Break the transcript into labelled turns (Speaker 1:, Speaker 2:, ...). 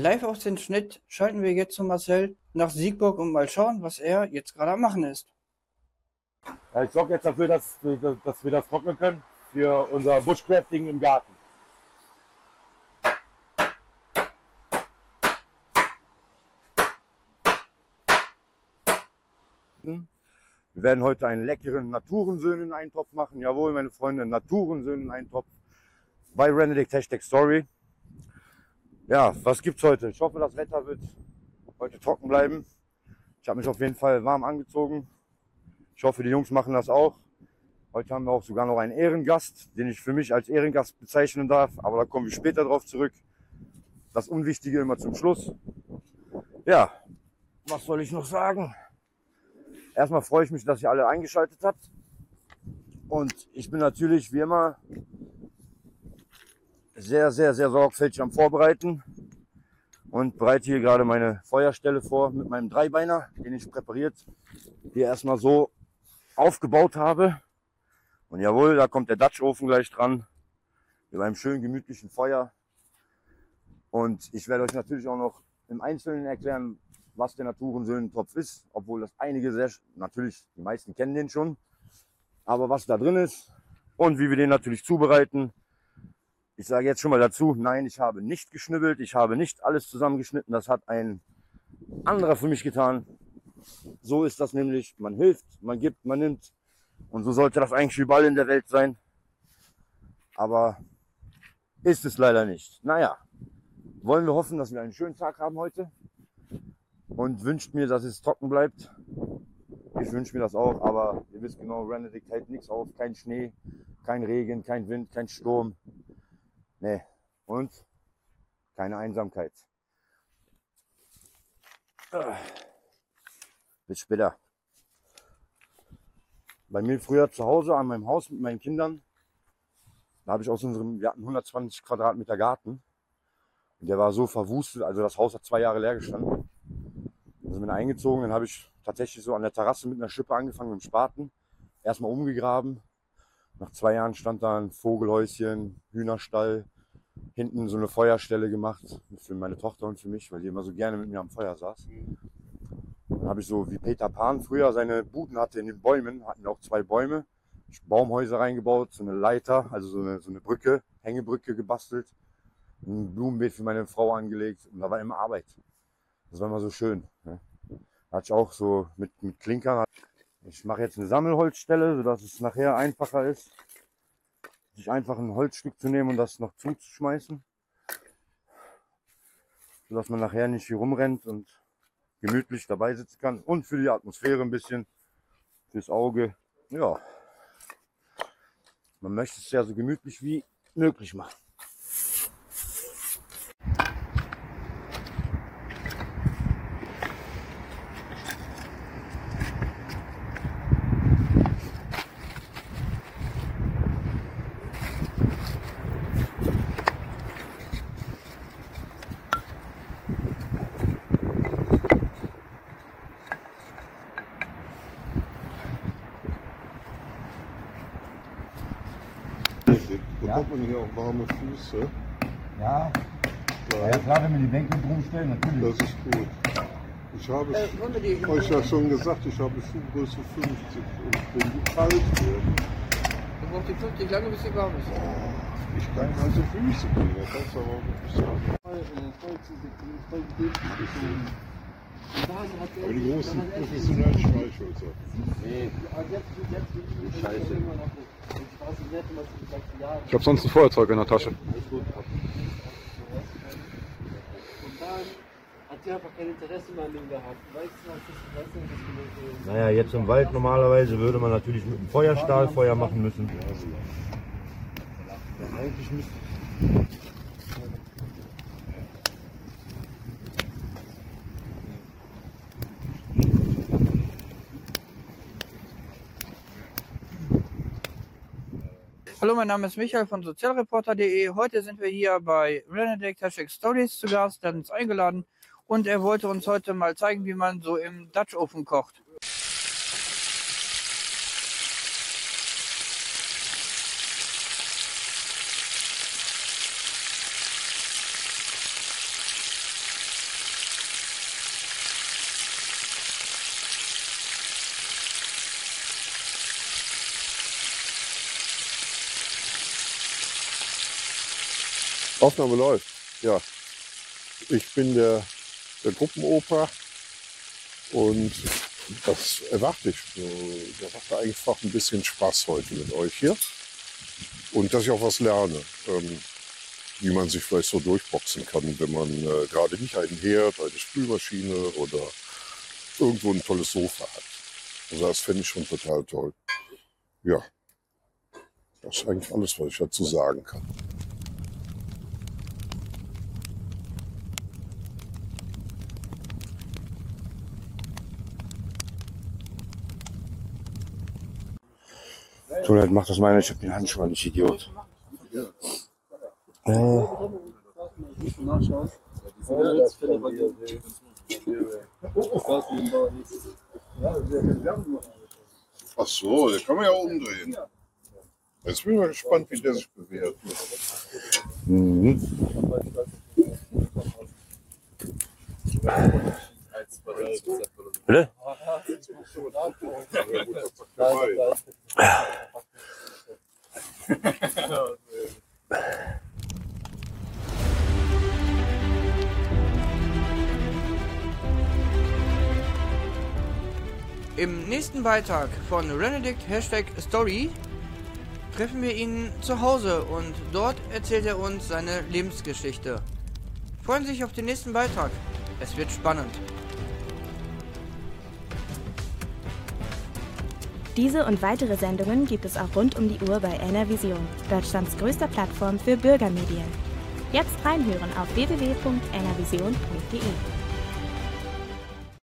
Speaker 1: Live auf den Schnitt schalten wir jetzt zu Marcel nach Siegburg und mal schauen, was er jetzt gerade am machen ist.
Speaker 2: Ich sorge jetzt dafür, dass, dass wir das trocknen können für unser Bushcrafting im Garten. Wir werden heute einen leckeren Naturensöhnen-Eintopf machen. Jawohl, meine Freunde, Naturensöhnen-Eintopf bei Renedict Hashtag Story. Ja, was gibt's heute? Ich hoffe, das Wetter wird heute trocken bleiben. Ich habe mich auf jeden Fall warm angezogen. Ich hoffe, die Jungs machen das auch. Heute haben wir auch sogar noch einen Ehrengast, den ich für mich als Ehrengast bezeichnen darf, aber da kommen wir später drauf zurück. Das Unwichtige immer zum Schluss. Ja, was soll ich noch sagen? Erstmal freue ich mich, dass ihr alle eingeschaltet habt. Und ich bin natürlich wie immer sehr, sehr, sehr sorgfältig am Vorbereiten und bereite hier gerade meine Feuerstelle vor mit meinem Dreibeiner, den ich präpariert hier erstmal so aufgebaut habe. Und jawohl, da kommt der Dutch Ofen gleich dran mit einem schönen gemütlichen Feuer. Und ich werde euch natürlich auch noch im Einzelnen erklären, was der Naturensöhnentopf ist, obwohl das einige sehr, natürlich, die meisten kennen den schon. Aber was da drin ist und wie wir den natürlich zubereiten, ich sage jetzt schon mal dazu, nein, ich habe nicht geschnibbelt, ich habe nicht alles zusammengeschnitten, das hat ein anderer für mich getan. So ist das nämlich, man hilft, man gibt, man nimmt und so sollte das eigentlich überall in der Welt sein. Aber ist es leider nicht. Naja, wollen wir hoffen, dass wir einen schönen Tag haben heute und wünscht mir, dass es trocken bleibt. Ich wünsche mir das auch, aber ihr wisst genau, Renedict hält nichts auf, kein Schnee, kein Regen, kein Wind, kein Sturm. Nee. Und keine Einsamkeit. Bis später. Bei mir früher zu Hause an meinem Haus mit meinen Kindern, da habe ich aus unserem, wir hatten 120 Quadratmeter Garten. Und der war so verwustet, also das Haus hat zwei Jahre leer gestanden. Dann sind wir eingezogen, dann habe ich tatsächlich so an der Terrasse mit einer Schippe angefangen mit dem Spaten. Erstmal umgegraben, nach zwei Jahren stand da ein Vogelhäuschen, Hühnerstall, hinten so eine Feuerstelle gemacht für meine Tochter und für mich, weil die immer so gerne mit mir am Feuer saß. Dann habe ich so wie Peter Pan früher seine Buden hatte in den Bäumen, hatten auch zwei Bäume, Baumhäuser reingebaut, so eine Leiter, also so eine, so eine Brücke, Hängebrücke gebastelt, ein Blumenbeet für meine Frau angelegt und da war immer Arbeit. Das war immer so schön. Ne? Da hatte ich auch so mit, mit Klinkern ich mache jetzt eine Sammelholzstelle, sodass es nachher einfacher ist, sich einfach ein Holzstück zu nehmen und das noch zuzuschmeißen. Sodass man nachher nicht hier rumrennt und gemütlich dabei sitzen kann. Und für die Atmosphäre ein bisschen, fürs Auge. Ja, man möchte es ja so gemütlich wie möglich machen.
Speaker 3: Bekommt man hier auch warme Füße.
Speaker 2: Ja. Ja, ja klar, wenn wir die Bänke rumstellen, natürlich.
Speaker 3: Das ist gut. Ich habe äh, euch ja schon gesagt, ich habe Schuhgröße 50 und wenn die kalt werden.
Speaker 1: Du brauchst die 50 lange, bis sie warm ist.
Speaker 3: Oh, ich kann also Füße bringen, das kannst du aber auch nicht sagen. Aber die großen professionellen Streichhölzer. Nee. Scheiße. Ich habe sonst ein Feuerzeug in der Tasche.
Speaker 2: Naja, jetzt im Wald normalerweise würde man natürlich mit einem Feuerstahl Feuer machen müssen. Ja, eigentlich müsste
Speaker 1: Hallo, mein Name ist Michael von sozialreporter.de. Heute sind wir hier bei Renedict Hashtag Stories zu Gast. Er hat uns eingeladen und er wollte uns heute mal zeigen, wie man so im Dutch Ofen kocht.
Speaker 3: Aufnahme läuft, ja. Ich bin der, der Gruppenoper und das erwarte ich. Ich erwarte einfach ein bisschen Spaß heute mit euch hier. Und dass ich auch was lerne, ähm, wie man sich vielleicht so durchboxen kann, wenn man äh, gerade nicht einen Herd, eine Spülmaschine oder irgendwo ein tolles Sofa hat. Also das fände ich schon total toll. Ja, das ist eigentlich alles, was ich dazu sagen kann.
Speaker 2: So, dann mach das meine, ich hab den Handschuh an, ich Idiot. Äh,
Speaker 3: Ach so, den kann man ja umdrehen. Jetzt bin ich mal gespannt, wie der sich bewährt.
Speaker 2: mhm. Bitte?
Speaker 4: Im nächsten Beitrag von Renedict Hashtag Story treffen wir ihn zu Hause und dort erzählt er uns seine Lebensgeschichte. Freuen Sie sich auf den nächsten Beitrag. Es wird spannend.
Speaker 5: Diese und weitere Sendungen gibt es auch rund um die Uhr bei NRVision, Deutschlands größter Plattform für Bürgermedien. Jetzt reinhören auf www.nrvision.de.